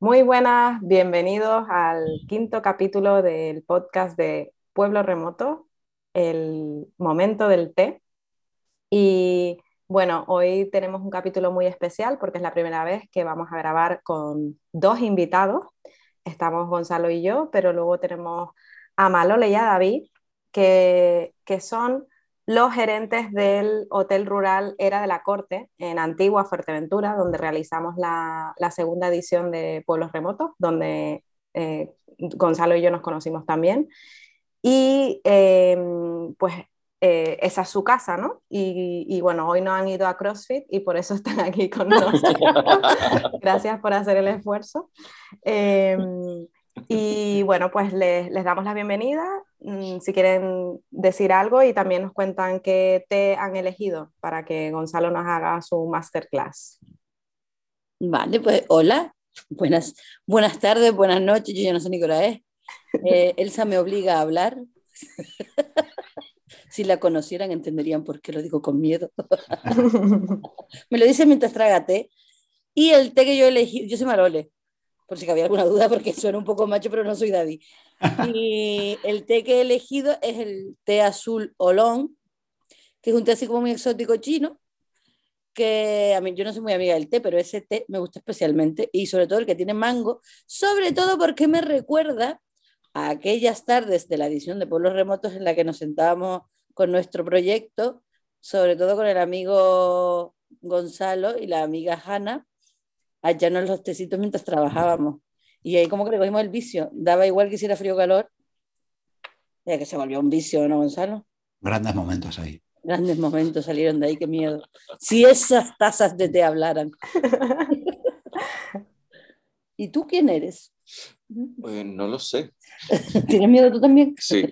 Muy buenas, bienvenidos al quinto capítulo del podcast de Pueblo Remoto, el momento del té. Y bueno, hoy tenemos un capítulo muy especial porque es la primera vez que vamos a grabar con dos invitados. Estamos Gonzalo y yo, pero luego tenemos a Malole y a David, que, que son los gerentes del Hotel Rural Era de la Corte en Antigua Fuerteventura, donde realizamos la, segunda edición de Pueblos Remotos, donde eh, Gonzalo y yo nos conocimos también. Y em, pues eh, esa es su casa, ¿no? Y, bueno, hoy no han ido a CrossFit y por eso están aquí con nosotros. Gracias por hacer el esfuerzo. Em, y bueno, pues les, les, damos la bienvenida si quieren decir algo y también nos cuentan qué te han elegido para que Gonzalo nos haga su masterclass. Vale, pues hola, buenas, buenas tardes, buenas noches, yo ya no sé ni qué hora es. Eh, Elsa me obliga a hablar. si la conocieran entenderían por qué lo digo con miedo. me lo dice mientras traga té. Y el té que yo elegí, yo soy Marole, por si había alguna duda, porque suena un poco macho, pero no soy David. Y el té que he elegido es el té azul olón, que es un té así como muy exótico chino, que a mí yo no soy muy amiga del té, pero ese té me gusta especialmente, y sobre todo el que tiene mango, sobre todo porque me recuerda a aquellas tardes de la edición de Pueblos Remotos en la que nos sentábamos con nuestro proyecto, sobre todo con el amigo Gonzalo y la amiga Hanna, allá en los tecitos mientras trabajábamos. Y ahí como que le cogimos el vicio. Daba igual que hiciera frío o calor. Ya que se volvió un vicio, ¿no, Gonzalo? Grandes momentos ahí. Grandes momentos salieron de ahí, qué miedo. Si esas tazas de té hablaran. ¿Y tú quién eres? Pues no lo sé. ¿Tienes miedo tú también? Sí.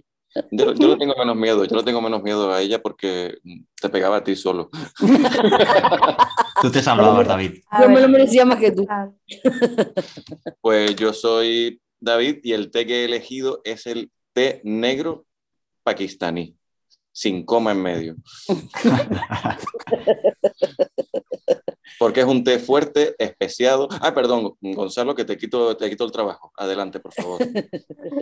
Yo, yo no tengo menos miedo, yo no tengo menos miedo a ella porque te pegaba a ti solo. tú te salvabas, David. Yo me lo merecía más que tú. Pues yo soy David y el té que he elegido es el té negro pakistaní, sin coma en medio. Porque es un té fuerte, especiado. Ah, perdón, Gonzalo, que te quito, te quito el trabajo. Adelante, por favor.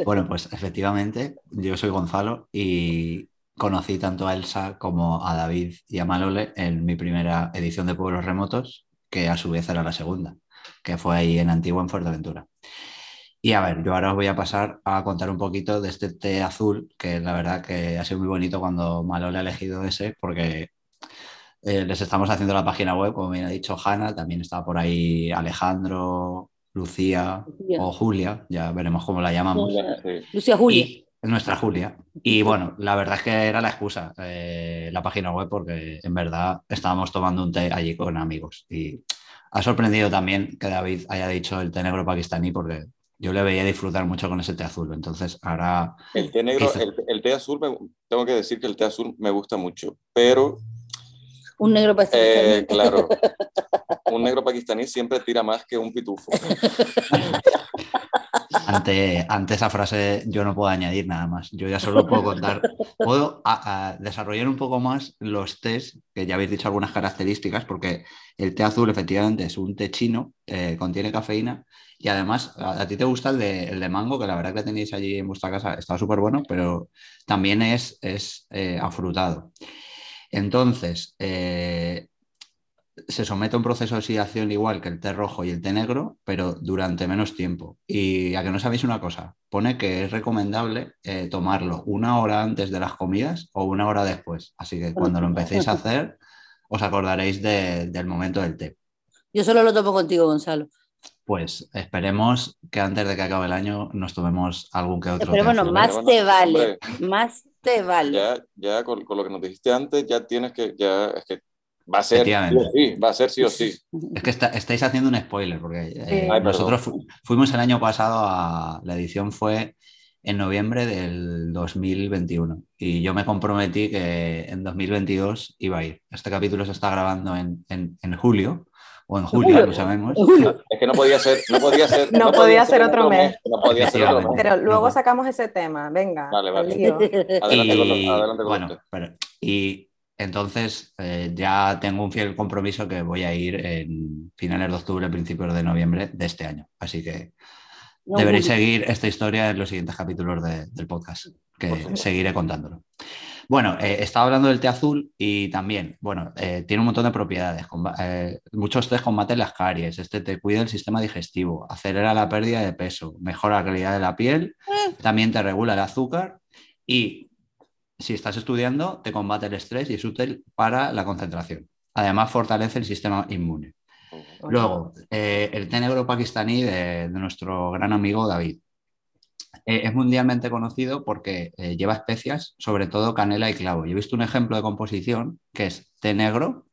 Bueno, pues efectivamente, yo soy Gonzalo y conocí tanto a Elsa como a David y a Malole en mi primera edición de Pueblos Remotos, que a su vez era la segunda, que fue ahí en Antigua, en Fuerteventura. Y a ver, yo ahora os voy a pasar a contar un poquito de este té azul, que la verdad que ha sido muy bonito cuando Malole ha elegido ese, porque eh, les estamos haciendo la página web, como me ha dicho Hanna, también está por ahí Alejandro, Lucía, o Julia, ya veremos cómo la llamamos. Lucía Julia. Nuestra Julia. Y bueno, la verdad es que era la excusa, eh, la página web, porque en verdad estábamos tomando un té allí con amigos. Y ha sorprendido también que David haya dicho el té negro pakistaní, porque yo le veía disfrutar mucho con ese té azul. Entonces, ahora. El té negro, el, té azul, tengo que decir que el té azul me gusta mucho, pero un negro pakistaní. Eh, claro. Un negro pakistaní siempre tira más que un pitufo. Ante, esa frase yo no puedo añadir nada más. Yo ya solo puedo contar, puedo desarrollar un poco más los tés, que ya habéis dicho algunas características, porque el té azul efectivamente es un té chino, eh, contiene cafeína y además a, ti te gusta el de, el de, mango, que la verdad que tenéis allí en vuestra casa, está súper bueno, pero también es, es eh, afrutado. Entonces, eh, se somete a un proceso de oxidación igual que el té rojo y el té negro, pero durante menos tiempo. Y a que no sabéis una cosa, pone que es recomendable eh, tomarlo una hora antes de las comidas o una hora después. Así que cuando lo empecéis a hacer, os acordaréis del momento del té. Yo solo lo tomo contigo, Gonzalo. Pues esperemos que antes de que acabe el año nos tomemos algún que otro. Pero bueno, más te vale, más vale. Ya, ya con, lo que nos dijiste antes, ya tienes que, ya es que va a ser sí o sí, va a ser sí o sí. Es que estáis haciendo un spoiler, porque eh, nosotros fuimos el año pasado a, la edición fue en noviembre del 2021 y yo me comprometí que en 2022 iba a ir. Este capítulo se está grabando en, en, en julio o en julio, lo sabemos. Es que no podía ser, no podía ser, no, podía, ser otro mes. No podía ser otro mes. Pero luego sacamos ese tema, venga. Vale, vale. Adelante, y, con, adelante con bueno, pero, y Entonces, eh, ya tengo un fiel compromiso que voy a ir en finales de octubre, principios de noviembre de este año. Así que No, deberéis muy- seguir esta historia en los siguientes capítulos de- del podcast, que seguiré contándolo. Bueno, eh, estaba hablando del té azul y también, bueno, eh, tiene un montón de propiedades. Eh, muchos tés combaten las caries, este te cuida el sistema digestivo, acelera la pérdida de peso, mejora la calidad de la piel, también te regula el azúcar y si estás estudiando, te combate el estrés y es útil para la concentración. Además, fortalece el sistema inmune. Luego, eh, el té negro pakistaní de, de nuestro gran amigo David. Eh, es mundialmente conocido porque eh, lleva especias, sobre todo canela y clavo. Yo he visto un ejemplo de composición que es té negro,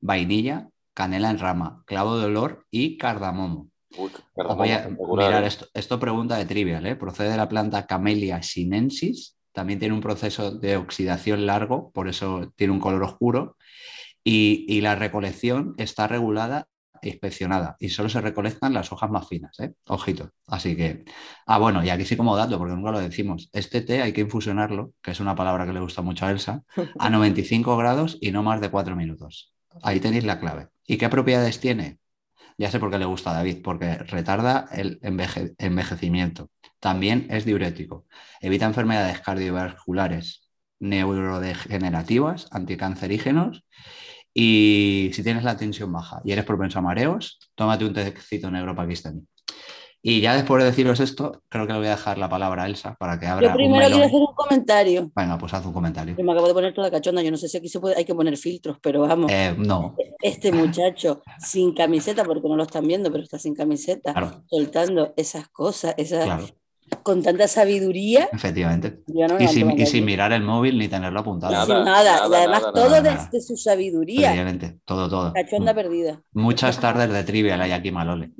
vainilla, canela en rama, clavo de olor y cardamomo. Uy, cardamomo, voy a espectacular, mirar esto. Esto pregunta de trivial. Procede de la planta Camellia sinensis. También tiene un proceso de oxidación largo, por eso tiene un color oscuro. Y, y la recolección está regulada e inspeccionada. Y solo se recolectan las hojas más finas, ¿eh? Ojito. Así que. Ah, bueno, y aquí sí como dato, porque nunca lo decimos. Este té hay que infusionarlo, que es una palabra que le gusta mucho a Elsa, a 95 grados y no más de 4 minutos. Ahí tenéis la clave. ¿Y qué propiedades tiene? Ya sé por qué le gusta a David, porque retarda el enveje- envejecimiento. También es diurético. Evita enfermedades cardiovasculares, neurodegenerativas, anticancerígenos. Y si tienes la tensión baja y eres propenso a mareos, tómate un tecito negro pakistaní. Y ya después de deciros esto, creo que le voy a dejar la palabra a Elsa para que abra Yo primero quiero hacer un comentario. Venga, pues haz un comentario. Yo me acabo de poner toda cachonda. Yo no sé si aquí se puede, hay que poner filtros, pero vamos. Eh, no, Este muchacho sin camiseta, porque no lo están viendo, pero está sin camiseta, claro, soltando esas cosas, esas, claro, con tanta sabiduría. efectivamente. No Y sin, y de mirar el móvil ni tenerlo apuntado. Nada, Sin nada. nada, y además nada, todo nada, desde nada. su sabiduría. Efectivamente, todo, todo. Cachonda perdida. Muchas tardes de trivial hay aquí, Malole.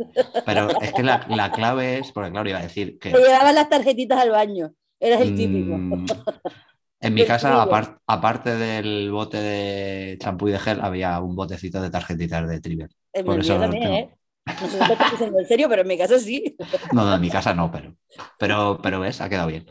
Pero es que la, la clave es, porque claro, iba a decir que Te llevaban las tarjetitas al baño. Eras el típico. mm, en mi casa, aparte del bote de champú y de gel, había un botecito de tarjetitas de trivial. En por mi eso también, tengo. ¿eh? No sé si estás diciendo en serio, pero en mi caso sí. No, no, en mi casa no, pero, pero, pero ves, ha quedado bien.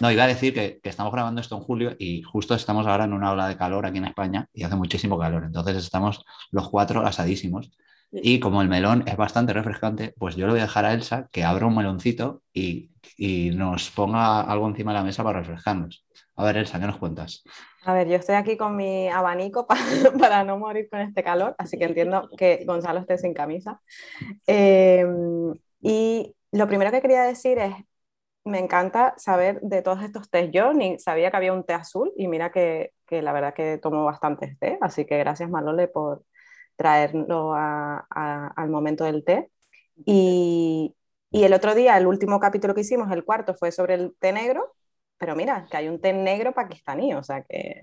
No, iba a decir que, que estamos grabando esto en julio y justo estamos ahora en una ola de calor aquí en España y hace muchísimo calor. Entonces estamos los cuatro asadísimos. Y como el melón es bastante refrescante, pues yo le voy a dejar a Elsa que abra un meloncito y, y nos ponga algo encima de la mesa para refrescarnos. A ver, Elsa, ¿qué nos cuentas? A ver, yo estoy aquí con mi abanico pa- para, no morir con este calor, así que entiendo que Gonzalo esté sin camisa. Eh, y lo primero que quería decir es, me encanta saber de todos estos test. Yo ni sabía que había un té azul y mira que, que la verdad que tomo bastantes té, así que gracias Malole por traerlo a- a- al momento del té. Y, y el otro día, el último capítulo que hicimos, el cuarto, fue sobre el té negro, pero mira, que hay un té negro pakistaní, o sea que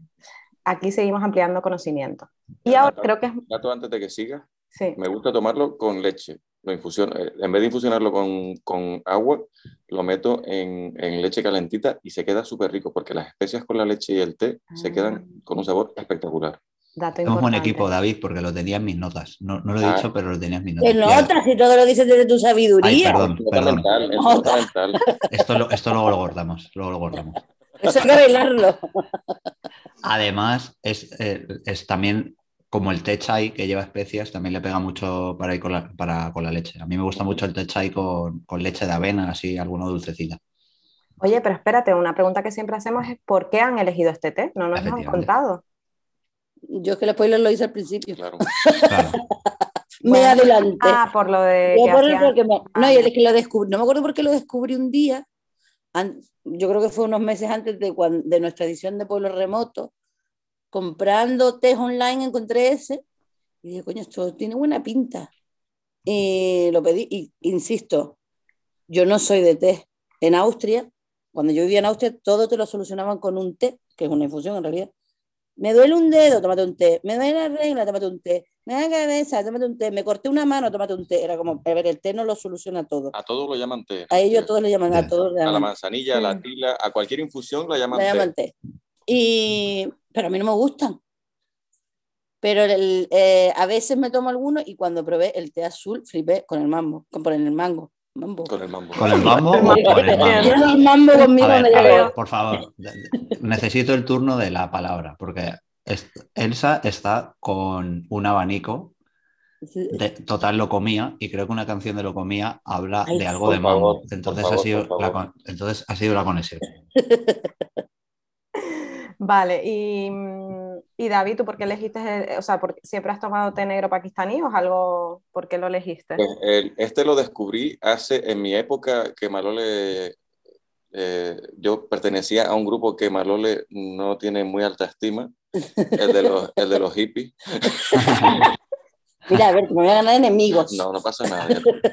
aquí seguimos ampliando conocimiento. Y ahora Dato- creo que es... Dato antes de que sigas, Sí, me gusta tomarlo con leche. Lo infusiono, eh, en vez de infusionarlo con, con agua, lo meto en, en leche calentita y se queda súper rico porque las especias con la leche y el té se Ah. quedan con un sabor espectacular. Dato Somos buen equipo, David, porque lo tenía en mis notas. No, no lo he Ah. dicho, pero lo tenía en mis notas. ¿Qué Y ahora- notas? Si todo lo dices desde tu Ay, sabiduría. perdón, perdón. mental, mental. Esto, lo- esto luego lo guardamos. Luego lo guardamos. Eso hay que arreglarlo. Además, es, eh, es también como el té chai que lleva especias, también le pega mucho para ir con la, para, con la leche. A mí me gusta mucho el té chai con, con leche de avena, así, alguna dulcecita. Oye, pero espérate, una pregunta que siempre hacemos es ¿por qué han elegido este té? No nos lo han contado. Yo es que el spoiler lo hice al principio. Claro. Claro. Me Bueno. adelanté. Ah, por lo de Yo por el- porque me- no, Ah, y ya. es que lo descubrí, no me acuerdo por qué lo descubrí un día, an- yo creo que fue unos meses antes de, cuan- de nuestra edición de Pueblo Remoto, comprando test online encontré ese, y dije, coño, esto tiene buena pinta. Y lo pedí, y insisto, yo no soy de té. En Austria, cuando yo vivía en Austria, todo te lo solucionaban con un té, que es una infusión en realidad. Me duele un dedo, tómate un té. Me duele la regla, tómate un té. Me da cabeza, tómate un té. Me corté una mano, tómate un té. Era como, a ver, el té no lo soluciona todo. A todos lo llaman té. A ellos todos le llaman, a todos le A la llaman, manzanilla, a la Sí. tila, a cualquier infusión la llaman le té. llaman té. Y, pero a mí no me gustan. Pero el- eh, a veces me tomo alguno y cuando probé el té azul, flipé con el mambo, con por el mango. Mambo. Con el mambo. ¿Con el mambo o con el mambo? Quiero el mambo conmigo A ver, cuando a llego. ver, por favor, necesito el turno de la palabra, porque es- Elsa está con un abanico de total locomía y creo que una canción de locomía habla Ay, de algo de mambo. entonces, ha sido la, entonces ha sido la conexión. Vale, y, mm, y David, ¿tú por qué elegiste, el- o sea, por- siempre has tomado té negro pakistaní o es algo, por qué lo elegiste? Pues el- este lo descubrí hace, en mi época que Malole, eh, yo pertenecía a un grupo que Malole no tiene muy alta estima, el de los, el de los hippies. Mira, a ver, que me voy a ganar enemigos. No, no pasa nada,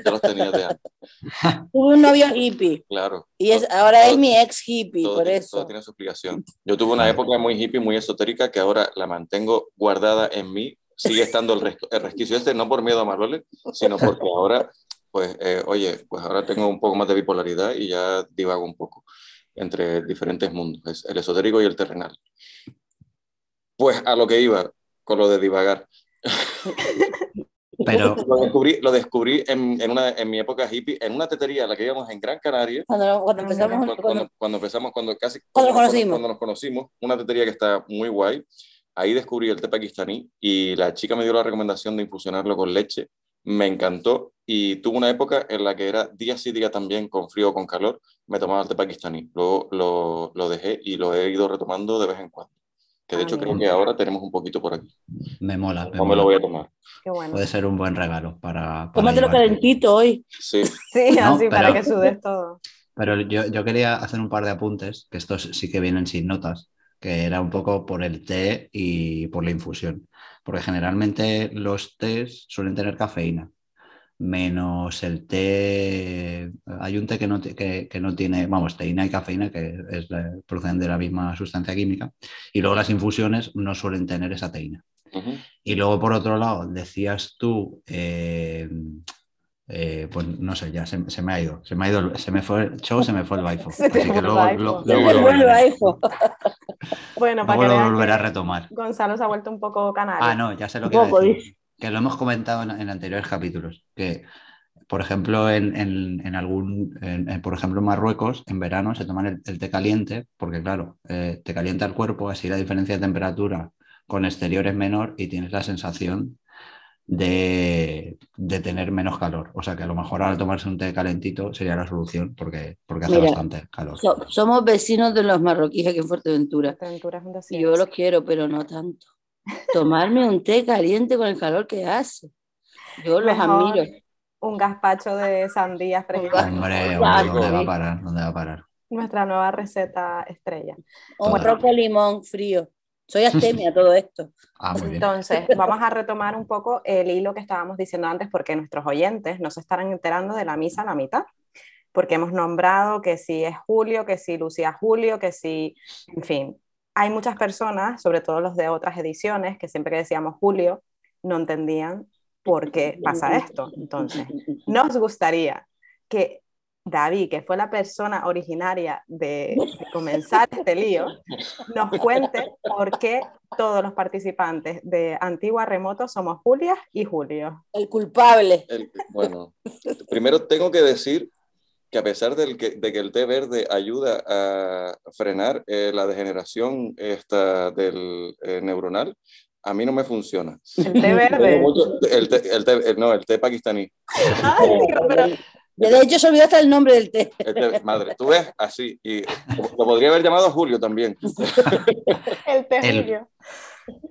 ya los tenía de antes, Tuve un novio hippie claro. y es, Todo- ahora es todo- mi ex hippie, todo por eso. todo tiene su explicación. Yo tuve una época muy hippie, muy esotérica, que ahora la mantengo guardada en mí. Sigue estando el, res- el resquicio este, no por miedo a Marlole, sino porque ahora, pues, eh, oye, pues ahora tengo un poco más de bipolaridad y ya divago un poco entre diferentes mundos, es el esotérico y el terrenal. Pues a lo que iba con lo de divagar. Pero Lo descubrí, lo descubrí en, en, una, en mi época hippie, en una tetería a la que íbamos en Gran Canaria, Cuando, cuando empezamos, cuando, cuando- cuando- cuando empezamos, cuando casi Cuando nos conocimos. cuando nos conocimos, una tetería que está muy guay. Ahí descubrí el té pakistaní y la chica me dio la recomendación de infusionarlo con leche. Me encantó y tuve una época en la que era día sí, día también, con frío o con calor, me tomaba el té pakistaní. Luego lo, lo dejé y lo he ido retomando de vez en cuando. Que de hecho creo que ahora tenemos un poquito por aquí. me mola. me No me lo voy a tomar. Qué bueno. Puede ser un buen regalo para. para tómatelo calentito hoy. Sí, Sí, No, así para pero- que sudes todo. Pero yo, yo quería hacer un par de apuntes, que estos sí que vienen sin notas, que era un poco por el té y por la infusión. Porque generalmente los tés suelen tener cafeína, menos el té. Hay un té que no, que, que no tiene, vamos, teína y cafeína, que es la- proceden de la misma sustancia química, y luego las infusiones no suelen tener esa teína. Y luego, por otro lado, decías tú, eh, eh, pues no sé, ya se, se me ha ido, se me ha ido, el- se me fue el show, se me fue el baifo. Así que el luego, baifo. lo- Se luego me lo fue el volveré, baifo. Bueno, para luego que lo volveré a que retomar. Gonzalo se ha vuelto un poco canario. Ah, no, ya sé lo que poco, decir. Que lo hemos comentado en, en anteriores capítulos, que por ejemplo en, en- en algún, en- en, por ejemplo en Marruecos, en verano se toman el, el té caliente, porque claro, eh, te calienta el cuerpo, así la diferencia de temperatura con exterior es menor y tienes la sensación de, de tener menos calor. O sea que a lo mejor ahora tomarse un té calentito sería la solución porque, porque hace Mira, bastante calor. So- somos vecinos de los marroquíes aquí en Fuerteventura. Fuerteventura es un Y yo los quiero, pero no tanto. Tomarme un té caliente con el calor que hace. Yo los Mejor admiro. Un gazpacho de sandía fresquita. Hombre, ¿dónde va a parar? ¿Dónde va a parar? Nuestra nueva receta estrella. Un roco limón frío. Soy astemia todo esto. Ah, muy bien. Entonces, vamos a retomar un poco el hilo que estábamos diciendo antes, porque nuestros oyentes no se estarán enterando de la misa a la mitad, porque hemos nombrado que si es Julio, que si Lucía Julio, que si, en fin, hay muchas personas, sobre todo los de otras ediciones, que siempre que decíamos Julio, no entendían por qué pasa esto. Entonces, nos gustaría que David, que fue la persona originaria de, de comenzar este lío, nos cuente por qué todos los participantes de Antigua Remoto somos Julia y Julio. El culpable. El- bueno, primero tengo que decir que a pesar del que, de que el té verde ayuda a frenar eh, la degeneración esta del eh, neuronal, a mí no me funciona. El té verde. mucho- el té- el té- el- no, el té pakistaní. Ay, pero De hecho, se olvidó hasta el nombre del té. El té- madre, tú ves, así. Y lo podría haber llamado Julio también. el té El- Julio.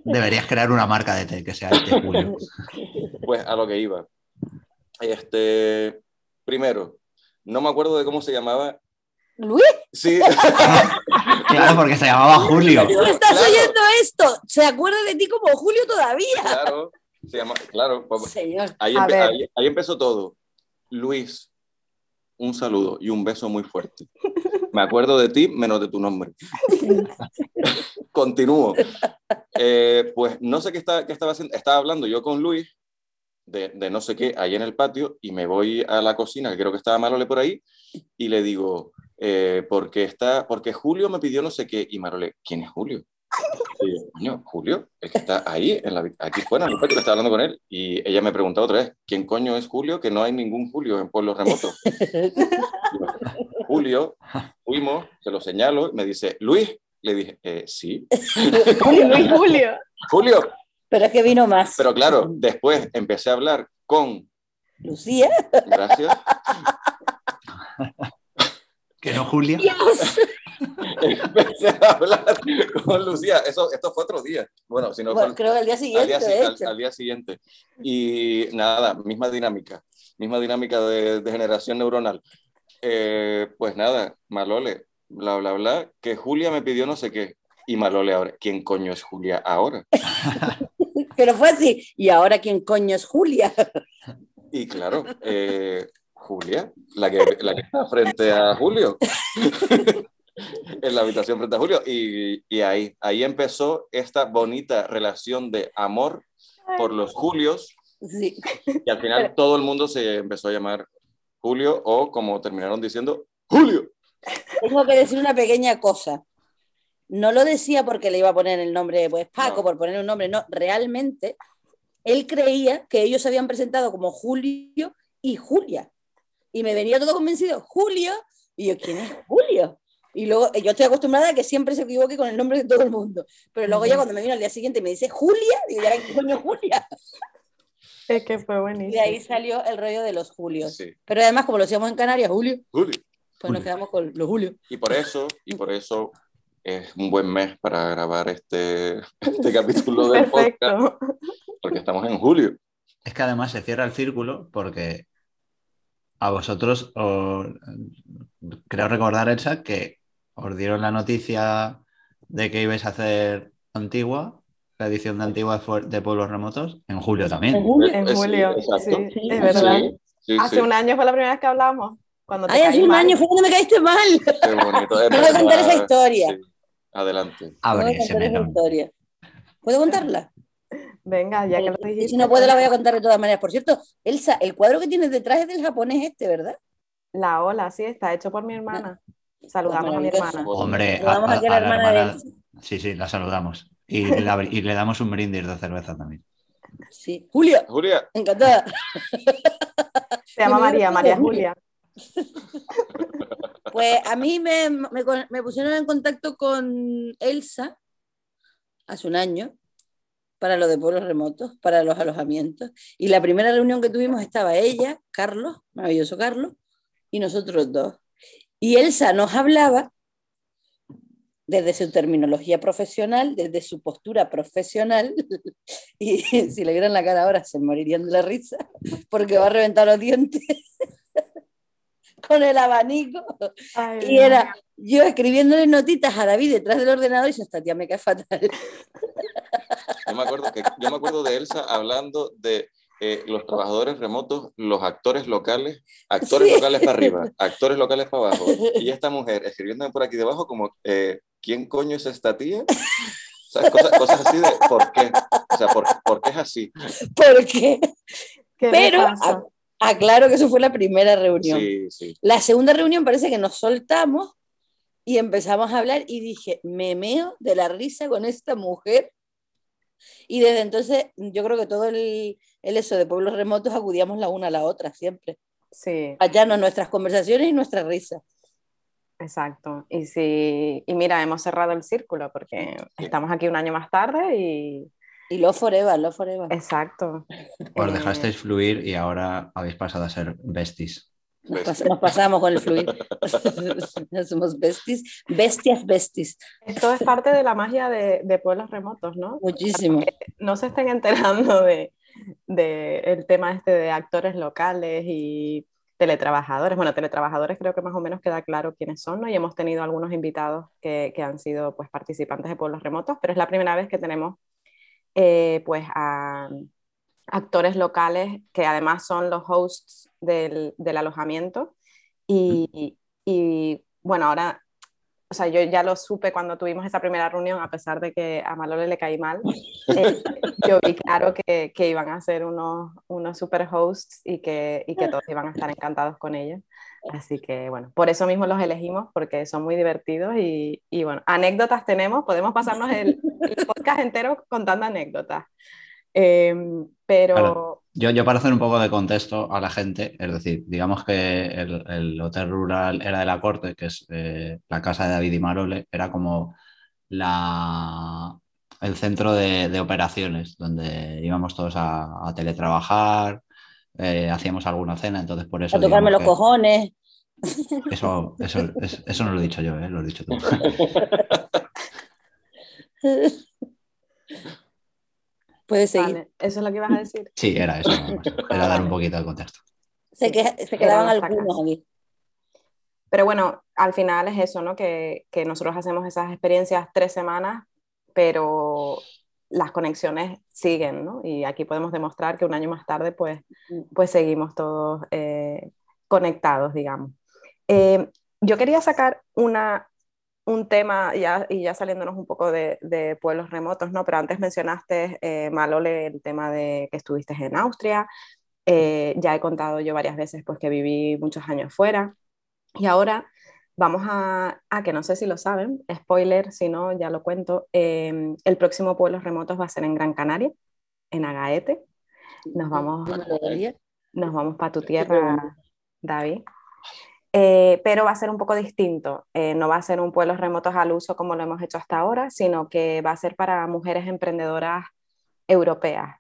Deberías crear una marca de té que sea el té Julio. Pues a lo que iba. Este, primero, no me acuerdo de cómo se llamaba. Luis, Sí, Claro, porque se llamaba Julio. tú estás Claro. oyendo esto. Se acuerda de ti como Julio todavía. claro. Se llama, claro, Señor. ahí, empe- ahí- ahí empezó todo. Luis, un saludo y un beso muy fuerte. Me acuerdo de ti menos de tu nombre. Continúo. Eh, pues no sé qué, está- qué estaba haciendo. Estaba hablando yo con Luis de, de no sé qué ahí en el patio y me voy a la cocina, que creo que estaba Marole por ahí, y le digo, eh, porque, está, porque Julio me pidió no sé qué. Y Marole, ¿quién es Julio? Y yo, coño, Julio, el que está ahí, en la, aquí fuera, en el patio, estaba hablando con él. Y ella me preguntó otra vez, ¿quién coño es Julio? Que no hay ningún Julio en pueblos remotos. Yo, Julio, fuimos, se lo señalo, me dice, Luis, Le dije, eh, sí. Luis Julio. Julio. Pero es que vino más. Pero claro, después empecé a hablar con... Lucía. Gracias. Que no, Julia. empecé a hablar con Lucía. Eso, esto fue otro día. Bueno, si no Bueno, fue creo que al día al siguiente, día, si- de al- al día siguiente. Y nada, misma dinámica. Misma dinámica de, de generación neuronal. Eh, pues nada, Malole, bla, bla, bla, que Julia me pidió no sé qué. Y Malole ahora, ¿quién coño es Julia ahora? Pero fue así. ¿Y ahora quién coño es Julia? Y claro, eh, Julia, la que, la que está frente a Julio. en la habitación frente a Julio. Y, y ahí, ahí empezó esta bonita relación de amor por los Julios. Sí. Y al final todo el mundo se empezó a llamar Julio o como terminaron diciendo, Julio. Tengo que decir una pequeña cosa. No lo decía porque le iba a poner el nombre, pues Paco, No. por poner un nombre, no, realmente él creía que ellos se habían presentado como Julio y Julia. Y me venía todo convencido, Julio, y yo, ¿quién es Julio? Y luego, yo estoy acostumbrada a que siempre se equivoque con el nombre de todo el mundo. Pero luego ya cuando me vino al día siguiente y me dice Julia, digo, ¿ya qué coño Julia? Es que fue Y buenísimo. de ahí salió el rollo de los Julios. Sí, Pero además, como lo decíamos en Canarias, Julio, Julio. pues nos Julio. quedamos con los Julios. Y por eso, y por eso es un buen mes para grabar este, este capítulo del podcast, Perfecto. porque estamos en julio. Es que además se cierra el círculo porque a vosotros, os- creo recordar, Elsa, que os dieron la noticia de que ibais a hacer Antigua, la edición de Antigua de, Pueblos Remotos, en julio En también. julio. En Eh, sí, julio, exacto. sí, Sí, es verdad. Sí, sí, Hace sí. un año fue la primera vez que hablamos. Cuando te Ay, hace un mal. año fue cuando me caíste mal. Qué bonito. Es Tengo que contar esa historia. Adelante. Abre ese melón. historia. ¿Puedo contarla? Venga, ya que lo Y dijiste. si no puedo, la voy a contar de todas maneras. Por cierto, Elsa, el cuadro que tienes detrás es del japonés este, ¿verdad? La ola, sí, está hecho por mi hermana. Saludamos a mi hermana. Hombre, Saludamos aquí a la hermana de Elsa. Sí, sí, la saludamos. Y, la- y le damos un brindis de cerveza también. Sí. Julio, Julia, encantada. Se llama María, María Julia. Pues a mí me, me, me pusieron en contacto con Elsa hace un año para lo de pueblos remotos, para los alojamientos. Y la primera reunión que tuvimos estaba ella, Carlos, maravilloso Carlos, y nosotros dos. Y Elsa nos hablaba desde su terminología profesional, desde su postura profesional, y si le vieran la cara ahora se morirían de la risa, porque va a reventar los dientes con el abanico. Ay, Y era yo escribiéndole notitas a David detrás del ordenador y dice, esta tía me cae fatal. yo me acuerdo, que, yo me acuerdo de Elsa hablando de eh, los trabajadores remotos, los actores locales, actores Sí. locales para arriba, actores locales para abajo. Y esta mujer escribiéndome por aquí debajo como, eh, ¿quién coño es esta tía? O sea, cosas, cosas así de, ¿por qué? O sea, ¿por, por qué es así? Porque, ¿Qué le pero pasa? a- aclaro que eso fue la primera reunión. Sí, sí. La segunda reunión parece que nos soltamos y empezamos a hablar y dije, me meo de la risa con esta mujer. Y desde entonces yo creo que todo el, el eso de pueblos remotos acudíamos la una a la otra siempre. Sí, Hallarnos nuestras conversaciones y nuestra risa. exacto. Y sí, y mira, hemos cerrado el círculo porque estamos aquí un año más tarde y Y lo forever, lo forever. exacto. Os Eh, dejasteis fluir y ahora habéis pasado a ser besties. Nos, pas- nos pasamos con el fluir. No Somos besties, bestias, besties. Esto es parte de la magia de, de pueblos remotos, ¿no? Muchísimo. No se estén enterando de, de el tema este de actores locales y teletrabajadores. Bueno, teletrabajadores creo que más o menos queda claro quiénes son, ¿no? Y hemos tenido algunos invitados que, que han sido pues, participantes de pueblos remotos, pero es la primera vez que tenemos eh, pues a actores locales que además son los hosts del, del alojamiento. Y, y, bueno, ahora, o sea, yo ya lo supe cuando tuvimos esa primera reunión, a pesar de que a Malole le caí mal. Eh, yo vi claro que, que, iban a ser unos, unos super hosts y que, y que todos iban a estar encantados con ellos. Así que bueno, por eso mismo los elegimos, porque son muy divertidos y, y bueno, anécdotas tenemos, podemos pasarnos el, el podcast entero contando anécdotas. Eh, pero... Claro. Yo, yo para hacer un poco de contexto a la gente, es decir, digamos que el, el hotel rural era de la corte, que es eh, la casa de David y Marole, era como la, el centro de, operaciones, donde íbamos todos a, teletrabajar, eh, hacíamos alguna cena, entonces por eso... A tocarme los cojones. Eso, eso, eso, no lo he dicho yo, ¿eh? lo has dicho tú. Puedes seguir. ¿Eso es lo que ibas a decir? Sí, era eso. Era dar un poquito de contexto. Se, se quedaban algunos aquí. Pero bueno, al final es eso, ¿no? Que, que, nosotros hacemos esas experiencias tres semanas, pero las conexiones siguen, ¿no? Y aquí podemos demostrar que un año más tarde, pues, pues seguimos todos eh, conectados, digamos. Eh, yo quería sacar una, un tema, ya, y ya saliéndonos un poco de, de pueblos remotos, ¿no? Pero antes mencionaste, eh, Malole, el tema de que estuviste en Austria. Eh, ya he contado yo varias veces pues, que viví muchos años fuera. Y ahora vamos a, a que no sé si lo saben, spoiler, si no, ya lo cuento. Em, el próximo Pueblos Remotos va a ser en Gran Canaria, en Agaete. Nos vamos, nos vamos para tu tierra, David. Eh, pero va a ser un poco distinto. Eh, no va a ser un pueblos remotos al uso como lo hemos hecho hasta ahora, sino que va a ser para mujeres emprendedoras europeas.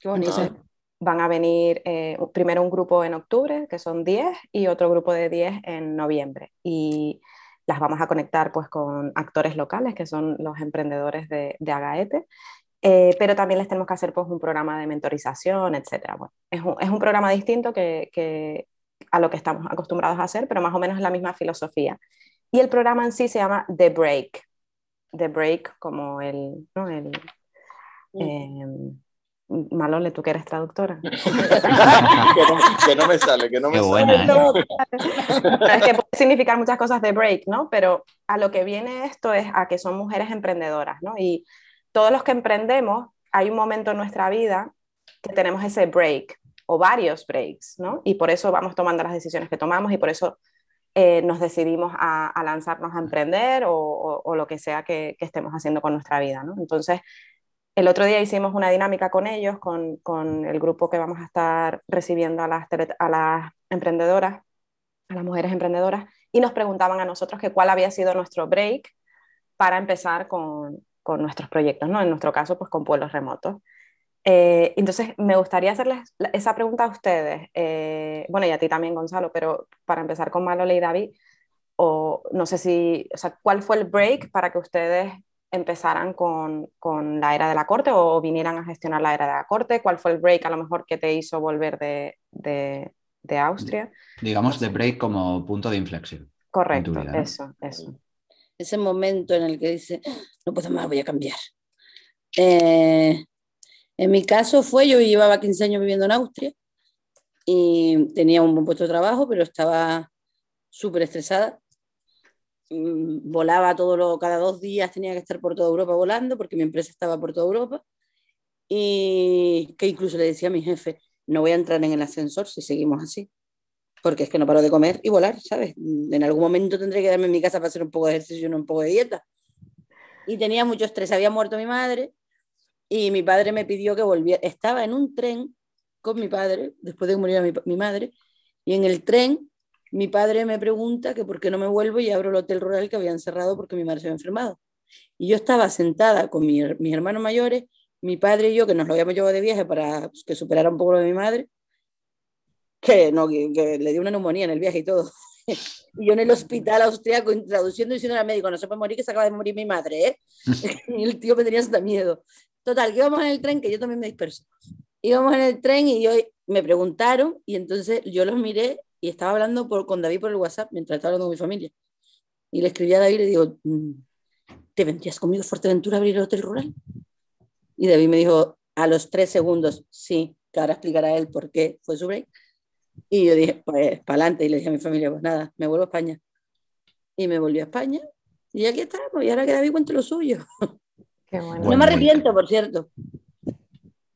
Qué bonito. Van a venir eh, primero un grupo en octubre, que son 10, y otro grupo de 10 en noviembre. Y las vamos a conectar pues con actores locales, que son los emprendedores de, de Agaete. pero también les tenemos que hacer pues, un programa de mentorización, etc. Bueno, es, un, es un programa distinto que, que a lo que estamos acostumbrados a hacer, pero más o menos es la misma filosofía. Y el programa en sí se llama The Break. The Break como el... ¿no? el eh, Malole, tú que eres traductora. que, no, me sale, que no me sale. ¿eh? es que puede significar muchas cosas de break, ¿no? Pero a lo que viene esto es a que son mujeres emprendedoras, ¿no? Y todos los que emprendemos, hay un momento en nuestra vida que tenemos ese break, o varios breaks, ¿no? Y por eso vamos tomando las decisiones que tomamos y por eso eh, nos decidimos a, lanzarnos a emprender o, lo que sea que, estemos haciendo con nuestra vida, ¿no? Entonces, el otro día hicimos una dinámica con ellos, con, con el grupo que vamos a estar recibiendo a las, a las emprendedoras, a las mujeres emprendedoras, y nos preguntaban a nosotros que cuál había sido nuestro break para empezar con, con nuestros proyectos, ¿no? En nuestro caso, pues con pueblos remotos. Eh, entonces, me gustaría hacerles esa pregunta a ustedes, eh, bueno, y a ti también, Gonzalo, pero para empezar con Malole y David, o no sé si, o sea, ¿cuál fue el break para que ustedes empezaran con, con, la era de la corte o vinieran a gestionar la era de la corte? ¿Cuál fue el break a lo mejor que te hizo volver de, de, de Austria? Digamos, de break como punto de inflexión. Correcto, eso, eso. Ese momento en el que dice, no puedo más, voy a cambiar. Eh, en mi caso fue, yo llevaba 15 años viviendo en Austria y tenía un buen puesto de trabajo, pero estaba súper estresada. Mm, volaba todo lo, cada dos días, tenía que estar por toda Europa volando porque mi empresa estaba por toda Europa. Y que incluso le decía a mi jefe, no voy a entrar en el ascensor si seguimos así, porque es que no paro de comer y volar, ¿sabes? En algún momento tendré que darme en mi casa para hacer un poco de ejercicio y un poco de dieta. Y tenía mucho estrés, había muerto mi madre, y mi padre me pidió que volviera. Estaba en un tren con mi padre, después de que muriera mi, madre, y en el tren mi padre me pregunta que por qué no me vuelvo y abro el hotel rural que habían cerrado porque mi madre se había enfermado. Y yo estaba sentada con mis hermanos mayores, mi padre y yo, que nos lo habíamos llevado de viaje para pues, que superara un poco lo de mi madre, que, no, que, le dio una neumonía en el viaje y todo. y yo en el hospital austriaco traduciendo y diciendo al médico, no se puede morir, que se acaba de morir mi madre, ¿eh? y el tío me tenía hasta miedo. Total, que íbamos en el tren, que yo también me disperso. Íbamos en el tren y yo, me preguntaron y entonces yo los miré y estaba hablando por, con David por el WhatsApp mientras estaba hablando con mi familia. Y le escribí a David y le digo, mm, ¿te vendrías conmigo a Fuerteventura a abrir el hotel rural? Y David me dijo a los tres segundos, sí, que ahora explicará él por qué fue su break. Y yo dije, pues para adelante. Y le dije a mi familia, pues nada, me vuelvo a España. Y me volví a España. Y aquí estamos. Y ahora que David cuente lo suyo. no me arrepiento, por cierto.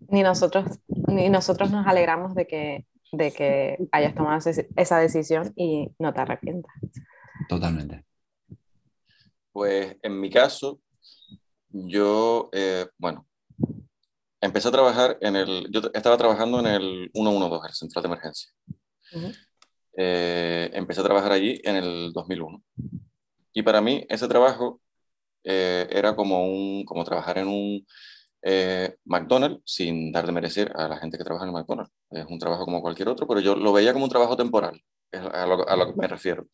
Ni nosotros, ni nosotros nos alegramos de que, de que hayas tomado esa decisión y no te arrepientas. Totalmente. Pues en mi caso, yo, eh, bueno, empecé a trabajar en el, yo estaba trabajando en el 112, el central de emergencia. Eh, empecé a trabajar allí en el 2001. Y para mí ese trabajo era como, un, como trabajar en un McDonald's sin dar de merecer a la gente que trabaja en McDonald's. Es un trabajo como cualquier otro, pero yo lo veía como un trabajo temporal a lo, a lo que me refiero.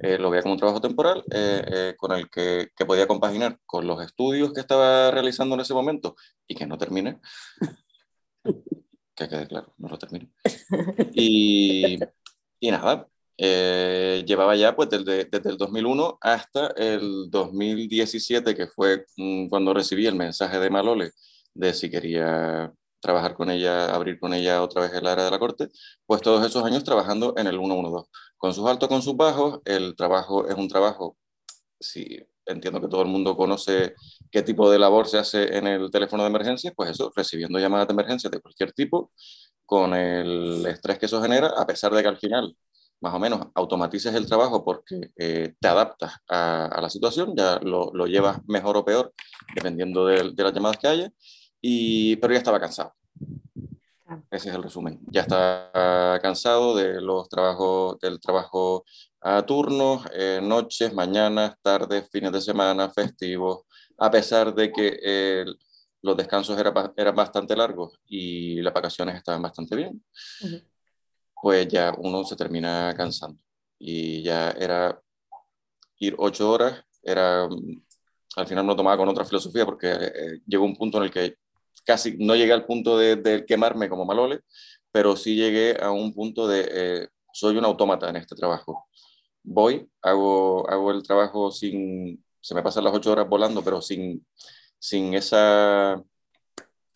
Eh, lo veía como un trabajo temporal eh, eh, con el que, que, podía compaginar con los estudios que estaba realizando en ese momento y que no terminé. que quede claro, no lo terminé. Y, y nada, llevaba ya pues desde, desde, el 2001 hasta el 2017, que fue mm, cuando recibí el mensaje de Malole de si quería trabajar con ella, abrir con ella otra vez el área de la corte, pues todos esos años trabajando en el 112. Con sus altos, con sus bajos, el trabajo es un trabajo, si entiendo que todo el mundo conoce qué tipo de labor se hace en el teléfono de emergencia, pues eso, recibiendo llamadas de emergencia de cualquier tipo, con el estrés que eso genera, a pesar de que al final más o menos automatices el trabajo porque eh, te adaptas a, la situación, ya lo, lo, llevas mejor o peor dependiendo de, de las llamadas que haya, y, pero ya estaba cansado. Ese es el resumen. Ya estaba cansado de los trabajos, del trabajo a turnos, eh, noches, mañanas, tardes, fines de semana, festivos, a pesar de que eh, los descansos eran, eran bastante largos y las vacaciones estaban bastante bien, pues ya uno se termina cansando. Y ya era ir ocho horas, era, al final no tomaba con otra filosofía porque eh, llegó un punto en el que casi no llegué al punto de, quemarme como Malole, pero sí llegué a un punto de eh, soy un autómata en este trabajo. Voy, hago, hago el trabajo sin, se me pasan las ocho horas volando, pero sin, sin esa...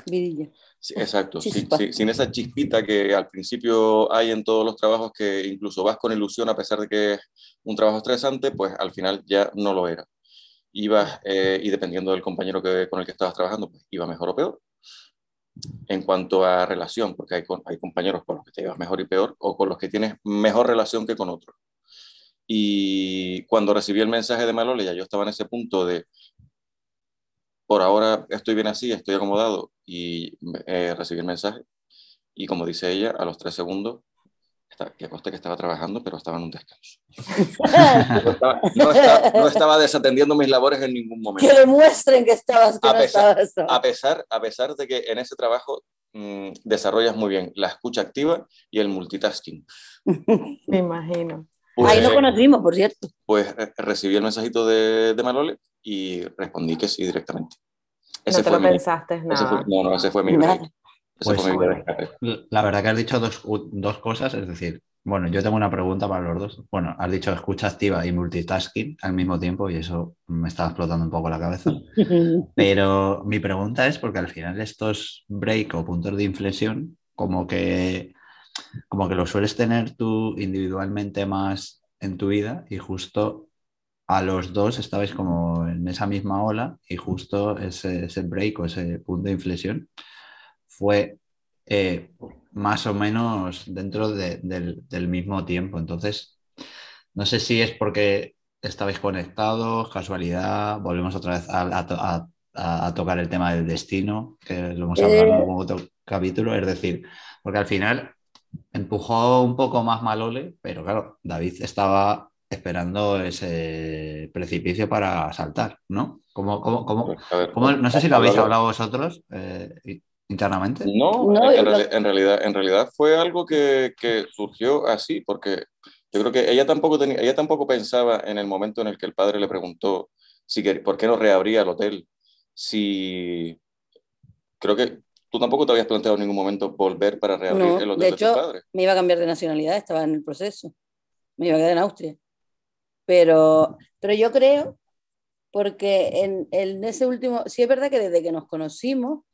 Vidilla. Exacto, sin, sin, esa chispita que al principio hay en todos los trabajos que incluso vas con ilusión a pesar de que es un trabajo estresante, pues al final ya no lo era. Ibas, eh, y dependiendo del compañero que, con el que estabas trabajando, pues iba mejor o peor en cuanto a relación, porque hay, hay compañeros con los que te llevas mejor y peor o con los que tienes mejor relación que con otros. Y cuando recibí el mensaje de Malole, ya yo estaba en ese punto de, por ahora estoy bien así, estoy acomodado, y eh, recibí el mensaje. Y como dice ella, a los tres segundos que coste que estaba trabajando, pero estaba en un descanso. no, estaba, desatendiendo mis labores en ningún momento. Que demuestren que estabas a, pesar, a, pesar, a pesar de que en ese trabajo mm, desarrollas muy bien la escucha activa y el multitasking. Me imagino. Pues, Ahí lo conocimos, por cierto. Pues eh, recibí el mensajito de, de Malole y respondí que sí directamente. Ese no te lo pensaste, nada. no, no, ese fue mi pues, la verdad que has dicho dos, dos, cosas, es decir, bueno, yo tengo una pregunta para los dos. Bueno, has dicho escucha activa y multitasking al mismo tiempo y eso me está explotando un poco la cabeza. Pero mi pregunta es porque al final estos break o puntos de inflexión, como que, como que lo sueles tener tú individualmente más en tu vida y justo a los dos estabais como en esa misma ola y justo ese, ese break o ese punto de inflexión fue eh, más o menos dentro del, mismo tiempo. Entonces, no sé si es porque estabais conectados, casualidad, volvemos otra vez a, tocar el tema del destino, que lo hemos hablado en eh. otro capítulo, es decir, porque al final empujó un poco más Malole, pero claro, David estaba esperando ese precipicio para saltar, ¿no? Como, como, no sé si lo habéis hablado vosotros. Eh, internamente? No, en, realidad, en realidad fue algo que, que, surgió así, porque yo creo que ella tampoco, tenía, ella tampoco pensaba en el momento en el que el padre le preguntó si, por qué no reabría el hotel, si creo que tú tampoco te habías planteado en ningún momento volver para reabrir el hotel de, hecho, padre. Me iba a cambiar de nacionalidad, estaba en el proceso, me iba a quedar en Austria. Pero, pero yo creo, porque en, en ese último, sí es verdad que desde que nos conocimos,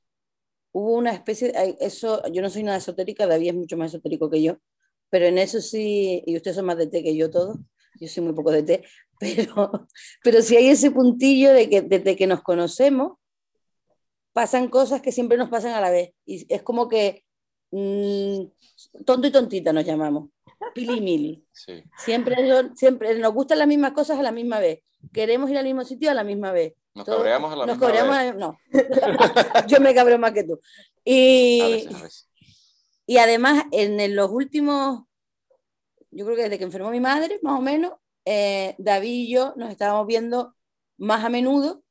hubo una especie, de, eso, yo no soy nada esotérica, David es mucho más esotérico que yo, pero en eso sí, y ustedes son más de té que yo todo, yo soy muy poco de té, pero, pero sí hay ese puntillo de que desde que nos conocemos, pasan cosas que siempre nos pasan a la vez, y es como que mm, tonto y tontita nos llamamos, pili mili. Siempre, siempre nos gustan las mismas cosas a la misma vez, queremos ir al mismo sitio a la misma vez, nos cabreamos a la nos misma no. Yo me cabreo más que tú. Y, y además, en los últimos, yo creo que desde que enfermó mi madre, más o menos, eh, David y yo nos estábamos viendo más a menudo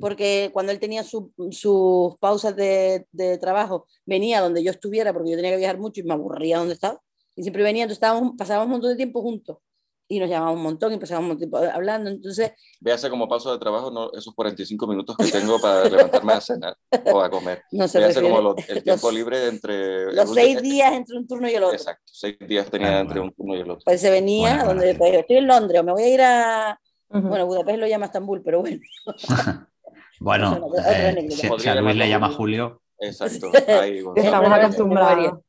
porque cuando él tenía su- sus pausas de, de trabajo, venía donde yo estuviera, porque yo tenía que viajar mucho y me aburría donde estaba. Y siempre venía, entonces estábamos, pasábamos un montón de tiempo juntos. Y nos llamábamos un montón y pasábamos un tiempo hablando. Entonces, Véase como pausa de trabajo no, esos 45 minutos que tengo para levantarme a cenar o a comer. no se Véase como lo- el tiempo los- libre entre... Los el- seis el- días entre un turno y el otro. Exacto, seis días tenía Claro, entre bueno. un turno y el otro. Pues se venía, Buena donde pues, estoy en Londres o me voy a ir a. Ujú. Bueno, Budapest lo llama Estambul, pero bueno. Bueno, eh, si, si a Luis le llama Julio, Exacto. Ahí. Estamos acostumbrados.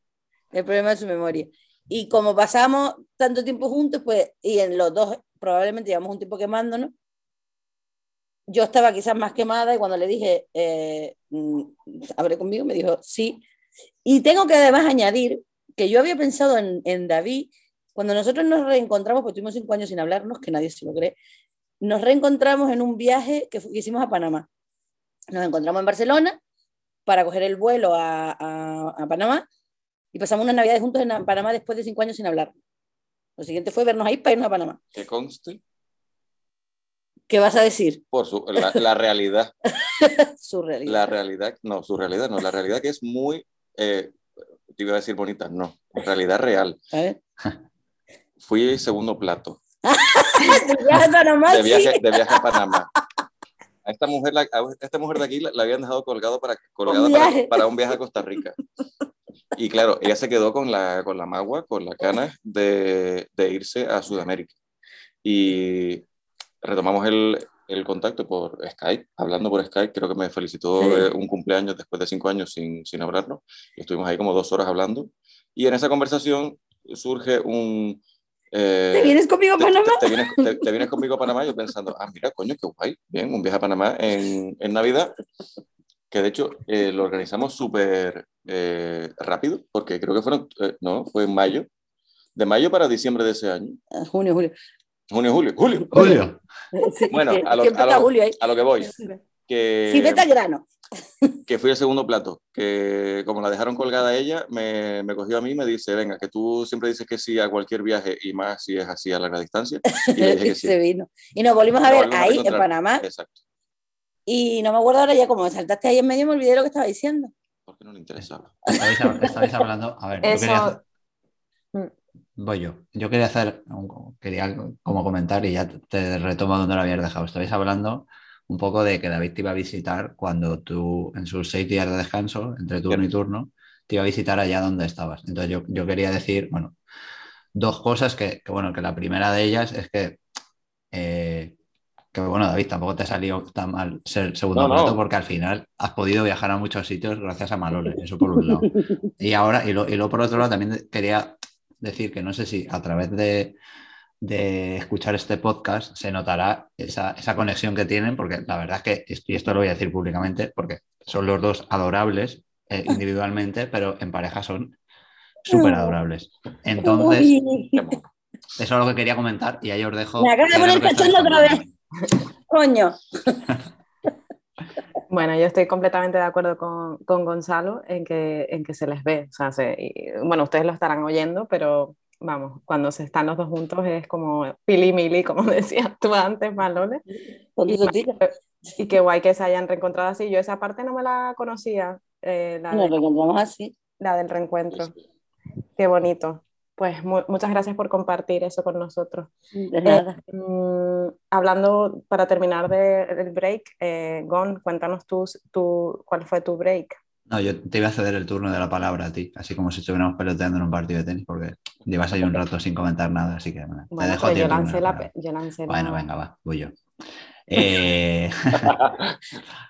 El problema es su memoria. Y como pasamos tanto tiempo juntos, pues, y en los dos probablemente llevamos un tiempo quemándonos, yo estaba quizás más quemada y cuando le dije, eh, mm, ¿hablé conmigo? Me dijo, sí. Y tengo que además añadir que yo había pensado en, en David, cuando nosotros nos reencontramos, porque tuvimos cinco años sin hablarnos, que nadie se lo cree, nos reencontramos en un viaje que hicimos a Panamá. Nos encontramos en Barcelona para coger el vuelo a, a- a Panamá y pasamos unas navidades juntos en Panamá después de cinco años sin hablar. Lo siguiente fue vernos ahí para irnos a Panamá. Que conste ¿Qué vas a decir? por su, la, la realidad. Su realidad. La realidad, no, su realidad no. La realidad que es muy, eh, te iba a decir bonita, no. Realidad real. Fui segundo plato El viaje a Panamá, de viaje, sí. de viaje a Panamá. A esta mujer, la- a esta mujer de aquí la, la habían dejado colgado para, colgada para, para un viaje a Costa Rica. Y claro, ella se quedó con la, con la magua, con la cana de, de irse a Sudamérica. Y retomamos el, el contacto por Skype, hablando por Skype. Creo que me felicitó Sí. eh, un cumpleaños después de cinco años sin, sin hablarnos. Y estuvimos ahí como dos horas hablando. Y en esa conversación surge un... eh, ¿Te vienes conmigo a Panamá? te- te vienes, te- te vienes conmigo a Panamá, yo pensando, ah, mira, coño, qué guay, bien, un viaje a Panamá en, en Navidad, que de hecho eh, lo organizamos súper eh, rápido, porque creo que fueron, eh, no, fue en mayo, de mayo para diciembre de ese año, Ah, Junio, julio. junio, julio, julio, Julio, Sí, Bueno, lo- lo- a lo que voy, que, Sí, vete al grano. que fui el segundo plato, que como la dejaron colgada a ella, me, me cogió a mí y me dice, venga, que tú siempre dices que sí a cualquier viaje y más si es así a larga distancia, y le dije Y que sí. se vino. Y nos volvimos a Nos ver volvimos a ahí, en. Panamá. Exacto, Y no me acuerdo ahora ya, como me saltaste ahí en medio, me olvidé lo que estaba diciendo. porque no le interesaba. estabais, estabais hablando. A ver, yo quería hacer- Eso, Voy yo. Yo quería hacer, un- quería como comentar y ya te retomo donde lo habías dejado. Estabais hablando un poco de que David te iba a visitar cuando tú, en sus seis días de descanso, entre turno y turno, te iba a visitar allá donde estabas. Entonces yo, yo quería decir, bueno, dos cosas que, que, bueno, que la primera de ellas es que, eh, que bueno, David, tampoco te salió tan mal ser segundo No, porque al final has podido viajar a muchos sitios gracias a Malole, eso por un lado. Y ahora, y luego y luego por otro lado, también quería decir que no sé si a través de, de escuchar este podcast se notará esa, esa conexión que tienen, porque la verdad es que, y esto lo voy a decir públicamente, porque son los dos adorables eh, individualmente, pero en pareja son súper adorables. Entonces, Uy, Qué mono. eso es lo que quería comentar y ahí os dejo. Me acabo de poner cachondo otra contando. coño. Bueno, yo estoy completamente de acuerdo con, con Gonzalo en que, en que se les ve. O sea, se- y, bueno, ustedes lo estarán oyendo, pero vamos, cuando se están los dos juntos es como pili mili, como decías tú antes, Malole. Con Y, qué guay que se hayan reencontrado así. Yo esa parte no me la conocía, eh, la, Nos de- reencontramos así. la del reencuentro. Qué bonito. Pues mu- muchas gracias por compartir eso con nosotros. De nada. Mm, hablando, para terminar de- del break, eh, Gon, cuéntanos tú, tú, cuál fue tu break. No, yo te iba a ceder el turno de la palabra a ti, así como si estuviéramos peloteando en un partido de tenis, porque llevas ahí un rato sin comentar nada, así que bueno, te Bueno, dejo a pues ti yo lancé la yo lancé Bueno, la- venga, va, voy yo. Eh,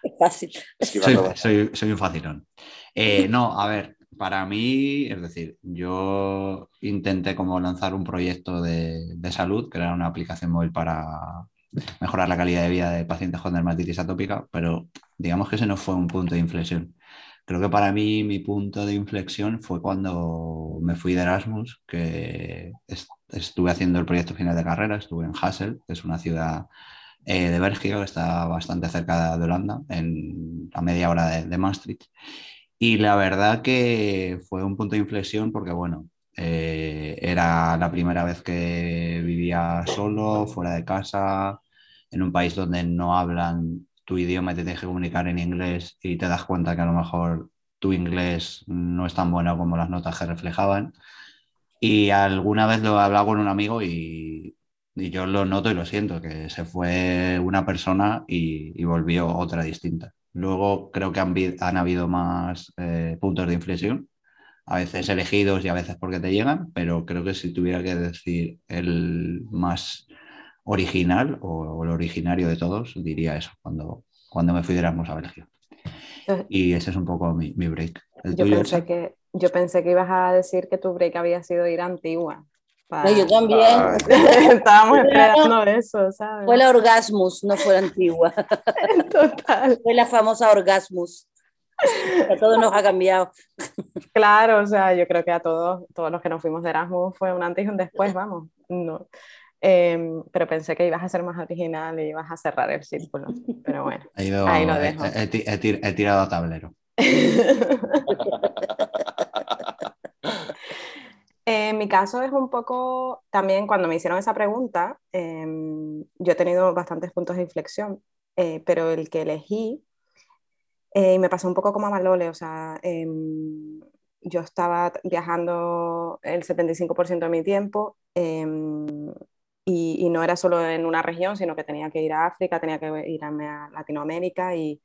fácil. Soy, soy- soy un facilón. Eh, no, a ver, para mí, es decir, yo intenté como lanzar un proyecto de, de salud, que era una aplicación móvil para mejorar la calidad de vida de pacientes con dermatitis atópica, pero digamos que ese no fue un punto de inflexión. Creo que para mí mi punto de inflexión fue cuando me fui de Erasmus, que est- estuve haciendo el proyecto final de carrera, estuve en Hasselt, que es una ciudad eh, de Bélgica, que está bastante cerca de Holanda, en, a media hora de, de Maastricht. Y la verdad que fue un punto de inflexión porque, bueno, eh, era la primera vez que vivía solo, fuera de casa, en un país donde no hablan tu idioma te tienes que comunicar en inglés y te das cuenta que a lo mejor tu inglés no es tan bueno como las notas que reflejaban. Y alguna vez lo he hablado con un amigo y, yo lo noto y lo siento, que se fue una persona y, volvió otra distinta. Luego creo que han, han habido más eh, puntos de inflexión, a veces elegidos y a veces porque te llegan, pero creo que si tuviera que decir el más original o, el originario de todos, diría eso, cuando, cuando me fui de Erasmus a Bélgica. Y ese es un poco mi, mi break. Yo pensé, que, yo pensé que ibas a decir que tu break había sido ir a Antigua. yo también. Estábamos esperando eso, ¿sabes? Fue la Orgasmus, no fue la Antigua. Total. Fue la famosa Orgasmus. A todo nos ha cambiado. Claro, o sea, yo creo que a todos, todos los que nos fuimos de Erasmus fue un antes y un después, vamos. No. Em, pero pensé que ibas a ser más original y ibas a cerrar el círculo. Pero bueno, ahí lo dejo. He, he, tirado a tablero. en mi caso es un poco, también cuando me hicieron esa pregunta, em, yo he tenido bastantes puntos de inflexión, eh, pero el que elegí eh, me pasó un poco como a Malole, o sea, em, yo estaba viajando el 75% de mi tiempo em, y, no era solo en una región, sino que tenía que ir a África, tenía que ir a, Latinoamérica y,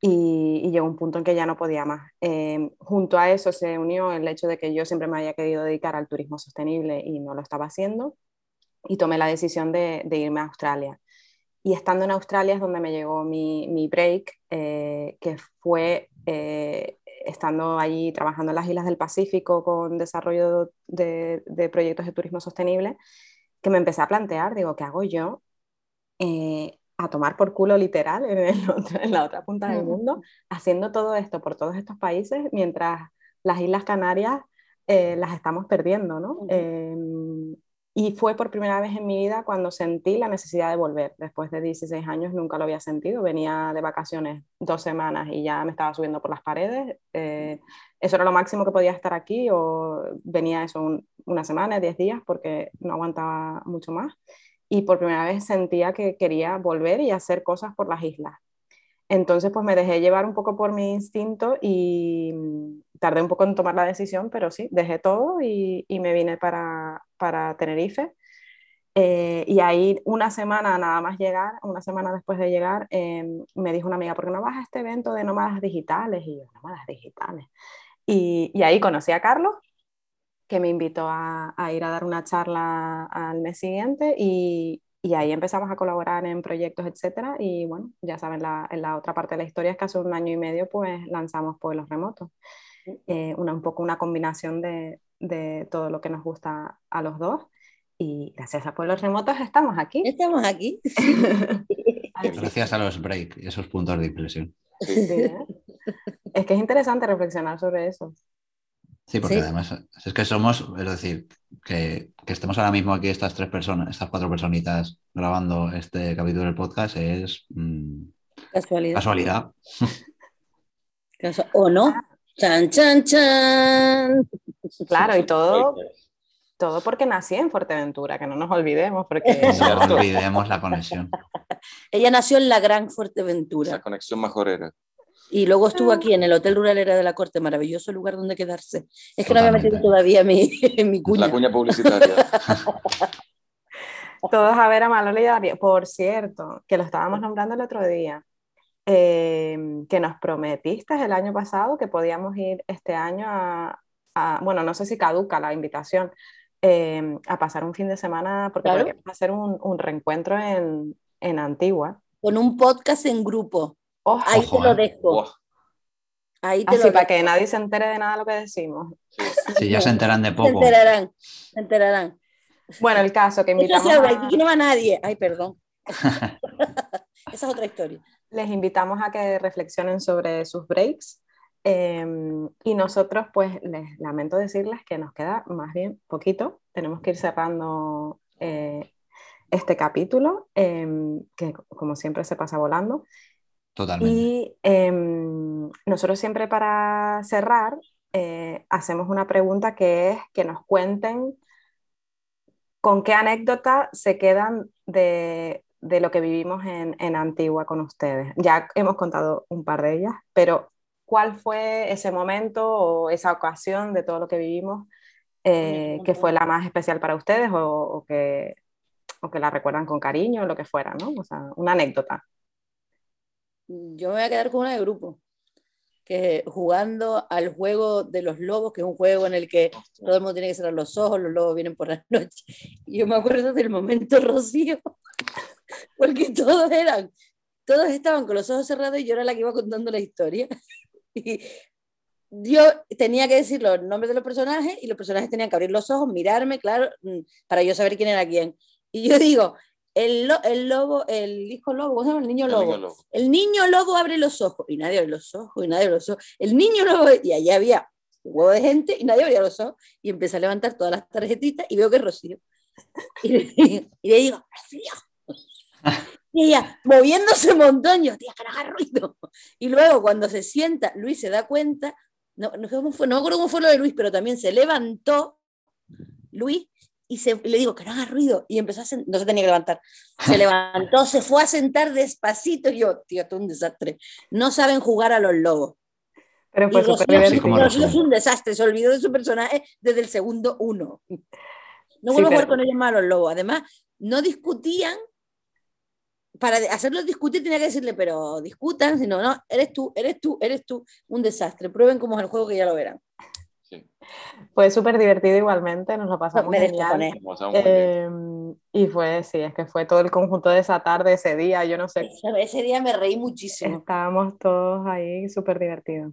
y, llegó un punto en que ya no podía más. Em, junto a eso se unió el hecho de que yo siempre me había querido dedicar al turismo sostenible y no lo estaba haciendo y tomé la decisión de, de irme a Australia. Y estando en Australia es donde me llegó mi, mi break, eh, que fue eh, estando allí trabajando en las Islas del Pacífico con desarrollo de, de, proyectos de turismo sostenible, que me empecé a plantear, digo, ¿qué hago yo? Eh, a tomar por culo literal en, en, la otra punta del mundo, haciendo todo esto por todos estos países, mientras las Islas Canarias las estamos perdiendo, ¿no? Y fue por primera vez en mi vida cuando sentí la necesidad de volver. Después de 16 años nunca lo había sentido. Venía de vacaciones dos semanas y ya me estaba subiendo por las paredes. Eh, eso era lo máximo que podía estar aquí o venía eso una semana, 10 días porque no aguantaba mucho más. Y por primera vez sentía que quería volver y hacer cosas por las islas. Entonces, pues me dejé llevar un poco por mi instinto y tardé un poco en tomar la decisión, pero sí, dejé todo y, y me vine para, para Tenerife. Eh, y ahí una semana nada más llegar, una semana después de llegar, em, me dijo una amiga, ¿por qué no vas a este evento de nómadas digitales? Y yo, nómadas digitales. Y, y ahí conocí a Carlos, que me invitó a, a, ir a dar una charla al mes siguiente y, y ahí empezamos a colaborar en proyectos, etcétera. Y bueno, ya saben, la, en la otra parte de la historia es que hace un año y medio pues lanzamos Pueblos Remotos. Eh, una, un poco una combinación de, de, todo lo que nos gusta a los dos. Y gracias a Pueblos Remotos estamos aquí. Estamos aquí. gracias a los break esos puntos de. ¿eh? Es que es interesante reflexionar sobre eso. Sí, porque además es que somos, es decir, que, que, estemos ahora mismo aquí estas tres personas, estas cuatro personitas grabando este capítulo del podcast es mm, casualidad. casualidad. o no. Chan, chan, chan. Claro, y todo, todo porque nací en Fuerteventura, que no nos olvidemos. Porque... No olvidemos la conexión. Ella nació en la gran Fuerteventura. La conexión majorera. Y luego estuvo aquí en el Hotel Rural Era de la Corte, maravilloso lugar donde quedarse. Es que no había metido todavía mi, mi cuña. La cuña publicitaria. Todos a ver a Malole Por cierto, que lo estábamos nombrando el otro día, eh, que nos prometiste el año pasado que podíamos ir este año a, bueno, no sé si caduca la invitación, eh, a pasar un fin de semana, porque claro. podríamos hacer un, un reencuentro en, en Antigua. Con un podcast en grupo. Oh, Ahí te lo dejo. Oh. Ahí te Así, lo para que nadie se entere de nada de lo que decimos. Sí, ya se enteran de poco. Se enterarán, se enterarán. Bueno, el caso que invitamos. Eso a... Aquí no va nadie. Ay, perdón. Esa es otra historia. Les invitamos a que reflexionen sobre sus breaks. Eh, y nosotros, pues, les lamento decirles que nos queda más bien poquito. Tenemos que ir cerrando eh, este capítulo, eh, que como siempre se pasa volando. Totalmente. Y eh, nosotros siempre para cerrar eh, hacemos una pregunta que es que nos cuenten con qué anécdota se quedan de, de lo que vivimos en, en Antigua con ustedes. Ya hemos contado un par de ellas, pero ¿cuál fue ese momento o esa ocasión de todo lo que vivimos eh, que fue la más especial para ustedes o, o, que, o que la recuerdan con cariño o lo que fuera, ¿no? O sea, una anécdota. Yo me voy a quedar con una de grupo, que jugando al juego de los lobos, que es un juego en el que todo el mundo tiene que cerrar los ojos, los lobos vienen por la noche. Y yo me acuerdo del momento Rocío, porque todos eran, todos estaban con los ojos cerrados y yo era la que iba contando la historia. Y yo tenía que decir los nombres de los personajes y los personajes tenían que abrir los ojos, mirarme, claro, mm, para yo saber quién era quién. Y yo digo, el, lo, el lobo, el hijo lobo, ¿cómo se llama? El niño lobo. el niño lobo. El niño lobo abre los ojos y nadie abre los ojos y nadie abre los ojos. El niño lobo, y allá había un huevo de gente y nadie abría los ojos. Y empecé a levantar todas las tarjetitas y veo que es Rocío. Y le, y le digo, Rocío. Y ella moviéndose un montón, yo, tía, que no haga ruido. Y luego cuando se sienta, Luis se da cuenta, no, no, cómo fue, no me acuerdo cómo fue lo de Luis, pero también se levantó Luis y, se, y le digo que no haga ruido. Y empezó a sentar, no se tenía que levantar. Se levantó, se fue a sentar despacito. Y yo, tío, esto es un desastre. No saben jugar a los lobos. Pero fue Rocío es un desastre, se olvidó de su personaje desde el segundo uno. No vuelvo Sí, a jugar pero- con ellos más a los lobos. Además, no discutían. Para hacerlos discutir tenía que decirle, pero discutan, sino, no, eres tú, eres tú, eres tú. Un desastre. Prueben cómo es el juego que ya lo verán. Sí, Fue súper divertido igualmente, nos lo pasamos genial. Eh, y fue, sí, es que fue todo el conjunto de esa tarde, ese día, yo no sé, Ese, ese día me reí muchísimo. estábamos todos ahí súper divertidos.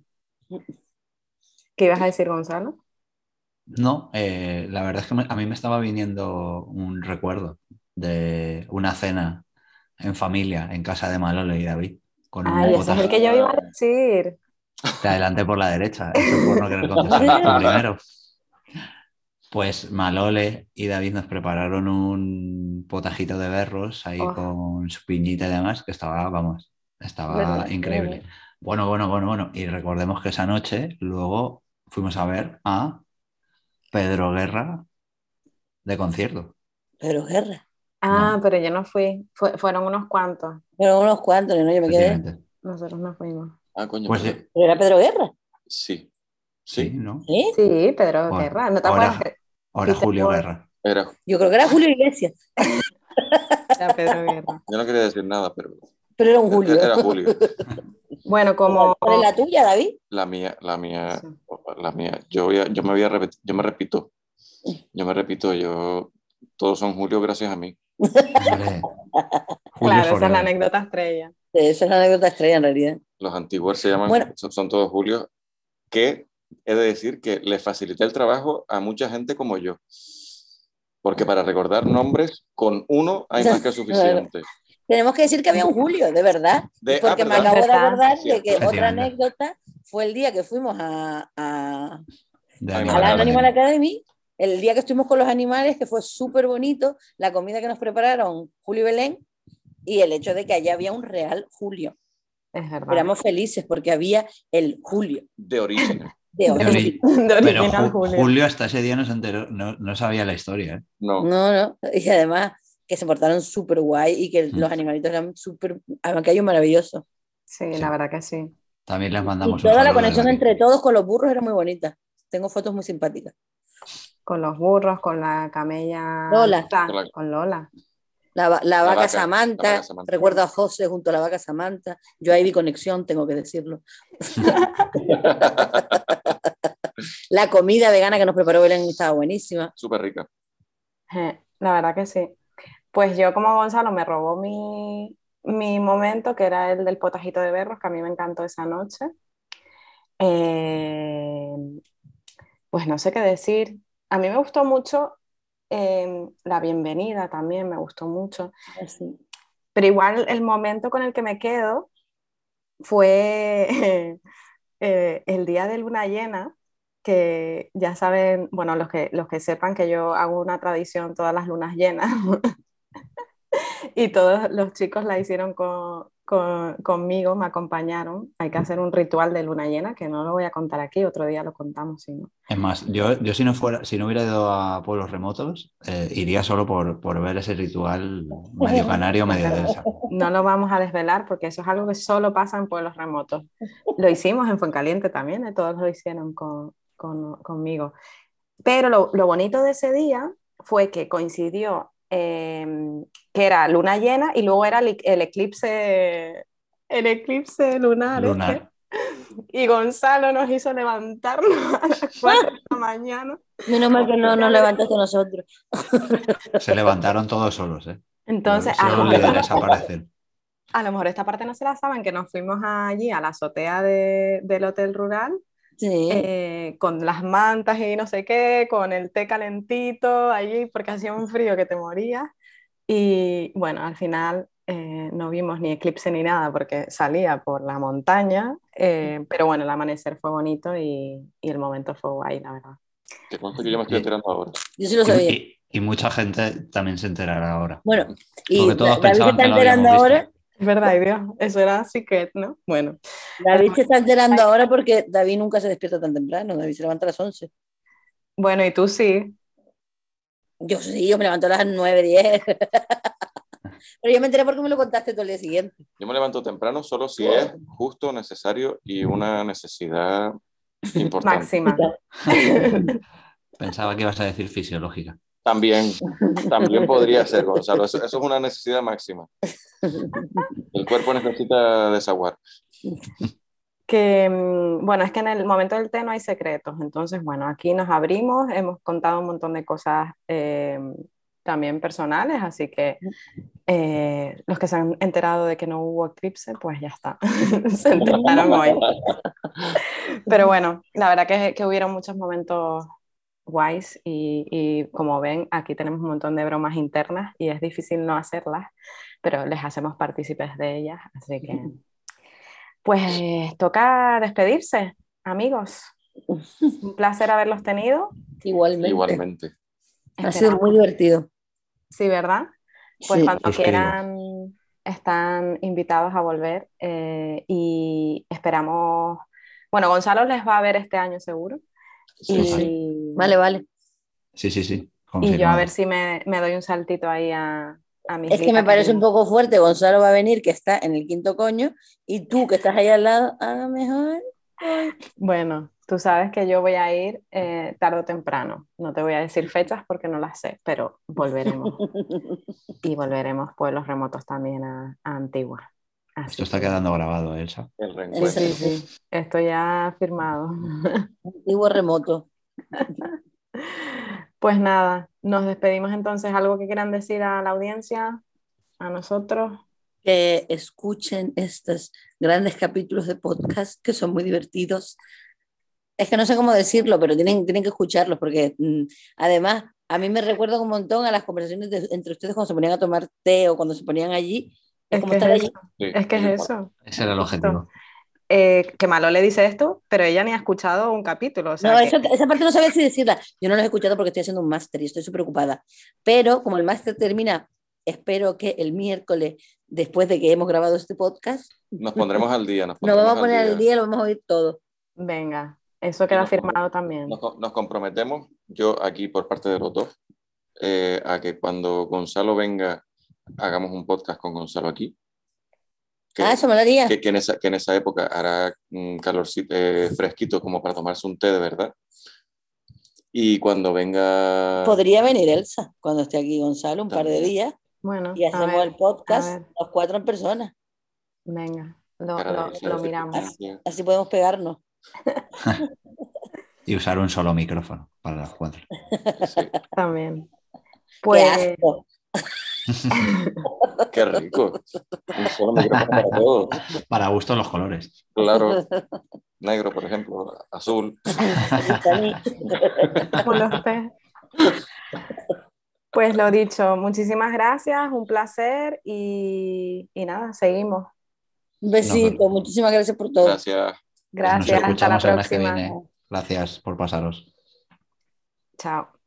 ¿Qué ibas a decir, Gonzalo? No, eh, la verdad es que me- a mí me estaba viniendo un recuerdo de una cena en familia en casa de Malole y David. Con un Ay, ese es el potaje. que yo iba a decir. Te adelanté por la derecha, eso por no querer contestar tú primero. Pues Malole y David nos prepararon un potajito de berros ahí Oh. con su piñita y demás, que estaba, vamos, estaba Verdad, increíble. Bueno, bueno, bueno, bueno. Y recordemos que esa noche luego fuimos a ver a Pedro Guerra de concierto. Pero guerra. Ah, No. pero yo no fui, Fue- fueron unos cuantos, Pero unos cuantos, ¿no? Yo me quedé. nosotros no fuimos. Ah, coño. Pues Pero era Pedro Guerra. Sí. sí, Sí, ¿no? ¿Sí? Sí, Pedro Bueno, Guerra, ¿no te ahora- Ahora Julio Guerra. era. Yo creo que era Julio Iglesias. era Pedro Guerra? Yo no quería decir nada, pero Pero era un Julio. era Julio. Bueno, como... ¿Cuál es la tuya, David? La mía, la mía, Sí. la mía. Yo, voy a- yo me voy a repetir, yo me repito. Yo me repito, yo. Todos son Julio gracias a mí. Hombre, Claro, esa es Forever. la anécdota estrella. Esa es la anécdota estrella en realidad. Los antiguos se llaman, Bueno. son, son todos Julio, que he de decir que le facilité el trabajo a mucha gente como yo. Porque para recordar nombres, con uno hay más que suficiente. Tenemos que decir que había un Julio, de verdad. De- porque ah, me acabo de ¿Verdad? acordar de que otra anécdota fue el día que fuimos a, a, a Animal la Academy. Animal Academy, el día que estuvimos con los animales, que fue súper bonito, la comida que nos prepararon Julio y Belén, y el hecho de que allá había un real Julio. Es verdad. Éramos felices porque había el Julio De origen. de De hoy. ori- De Pero original Ju- Julio. Julio. hasta ese día no se enteró, no, no sabía la historia. ¿eh? No. No, no, y además que se portaron súper guay y que Mm. los animalitos eran súper, además que hay un maravilloso. Sí, Sí. la verdad que sí. También les Y mandamos un toda la conexión entre todos con los burros era muy bonita. Tengo fotos muy simpáticas. Con los burros, con la camella. Lola. Con la- Con Lola. La, la vaca, vaca, Samantha, la vaca Samantha. recuerdo a José junto a la vaca Samantha. Yo ahí vi conexión, tengo que decirlo. la comida vegana que nos preparó Belén estaba buenísima. Súper rica. La verdad que sí. Pues yo como Gonzalo me robó mi, mi momento, que era el del potajito de berros, que a mí me encantó esa noche. Eh, pues no sé qué decir. A mí me gustó mucho eh, la bienvenida también, me gustó mucho. Pero igual el momento con el que me quedo fue eh, el día de luna llena, que ya saben, bueno, los que, los que sepan que yo hago una tradición todas las lunas llenas. y todos los chicos la hicieron con, con- conmigo, me acompañaron. Hay que hacer un ritual de luna llena, que no lo voy a contar aquí, otro día lo contamos, si no. Es más, yo, yo si no fuera, si no hubiera ido a pueblos remotos, eh, iría solo por, por ver ese ritual medio canario, medio densa. No lo vamos a desvelar porque eso es algo que solo pasa en pueblos remotos. Lo hicimos en Fuencaliente también, eh, todos lo hicieron con, con- conmigo. Pero lo, lo bonito de ese día fue que coincidió eh, que era luna llena y luego era el, el eclipse, el eclipse lunar. este. Lunar. Y Gonzalo nos hizo levantarnos a las 4 de la mañana. Menos mal que no nos levantaste nosotros. Se levantaron todos solos, ¿eh? Entonces, a lo, mejor, a lo mejor esta parte no se la saben, que nos fuimos allí a la azotea de- del hotel rural Sí. eh, con las mantas y no sé qué, con el té calentito allí, porque hacía un frío que te morías. Y bueno, al final eh, no vimos ni eclipse ni nada porque salía por la montaña, eh, pero bueno, el amanecer fue bonito y, y el momento fue guay, la verdad. Te que yo me estoy enterando ahora. Yo sí lo sabía. Y, y mucha gente también se enterará ahora. Bueno, y Porque todos se pensaban está que lo ahora. Es verdad, Dios, eso era secret, ¿no? Bueno, David se está enterando ahora porque David nunca se despierta tan temprano. David se levanta a las 11. bueno, y tú sí. Yo sí, yo me levanto a las 9, 10. Pero yo me enteré porque me lo contaste todo el día siguiente. Yo me levanto temprano solo si es justo, necesario y una necesidad importante. Máxima. Pensaba que ibas a decir fisiológica. También, también podría ser, Gonzalo. Eso, eso es una necesidad máxima. El cuerpo necesita desaguar. Que, mm, bueno, es que en el momento del té no hay secretos, entonces, bueno, aquí nos abrimos, hemos contado un montón de cosas eh, también personales, así que eh, los que se han enterado de que no hubo eclipse, pues ya está, se enteraron hoy. Pero bueno, la verdad que, que hubieron muchos momentos guays y, y como ven, aquí tenemos un montón de bromas internas y es difícil no hacerlas, pero les hacemos partícipes de ellas, así que... Pues toca despedirse, amigos. Un placer haberlos tenido. Igualmente. Igualmente. Ha sido muy divertido. Sí, ¿verdad? Pues Sí. cuando quieran están invitados a volver eh, y esperamos, bueno, Gonzalo les va a ver este año seguro. Sí, y, sí. Vale, vale. Sí, sí, sí. y yo a ver si me, me doy un saltito ahí a, a mis Es que me parece un poco fuerte. Gonzalo va a venir, que está en el quinto coño, y tú, que estás ahí al lado, a lo mejor. ay. Bueno, tú sabes que yo voy a ir eh, tarde o temprano. No te voy a decir fechas porque no las sé, pero volveremos. y volveremos pueblos remotos también a, a Antigua. Así Esto está que- quedando grabado, Elsa. El reencuentro. Sí, sí, esto ya firmado. Antiguo remoto. Pues nada, nos despedimos entonces. ¿Algo que quieran decir a la audiencia? A nosotros. Que escuchen estos grandes capítulos de podcast que son muy divertidos. Es que no sé cómo decirlo, pero tienen, tienen que escucharlos porque mm, además a mí me recuerda un montón a las conversaciones de- entre ustedes cuando se ponían a tomar té o cuando se ponían allí. Es, como que estar es allí. eso. Sí, Es que es eso. Ese era el objetivo. Eh, que malo le dice esto, pero ella ni ha escuchado un capítulo. O sea No, que- eso- esa parte no sabía si decirla. Yo no lo he escuchado porque estoy haciendo un máster y estoy súper ocupada. Pero como el máster termina, espero que el miércoles, después de que hemos grabado este podcast, Nos pondremos al día. Nos, nos vamos a poner al día y lo vamos a oír todo. Venga, eso queda nos- firmado también. Nos, nos comprometemos, yo aquí por parte de los dos, eh, a que cuando Gonzalo venga, hagamos un podcast con Gonzalo aquí. Que, Ah, eso me lo haría. que, que en, esa, que en esa época hará un calorcito eh, fresquito como para tomarse un té de verdad. Y cuando venga... Podría venir Elsa cuando esté aquí Gonzalo un par de También. días Bueno, y a hacemos ver, el podcast los cuatro en persona. venga, lo, lo- lo miramos. circunstancia. Así podemos pegarnos. Y usar un solo micrófono para las cuatro. Sí, También. Qué Pues asco. qué rico. Un solo micrófono para todos. Para gusto los colores. Claro. Negro, por ejemplo, azul. Pues lo dicho, muchísimas gracias, un placer y, y nada, seguimos. Un besito, muchísimas gracias por todo. Gracias. Gracias, hasta la próxima. Gracias por pasaros. Chao.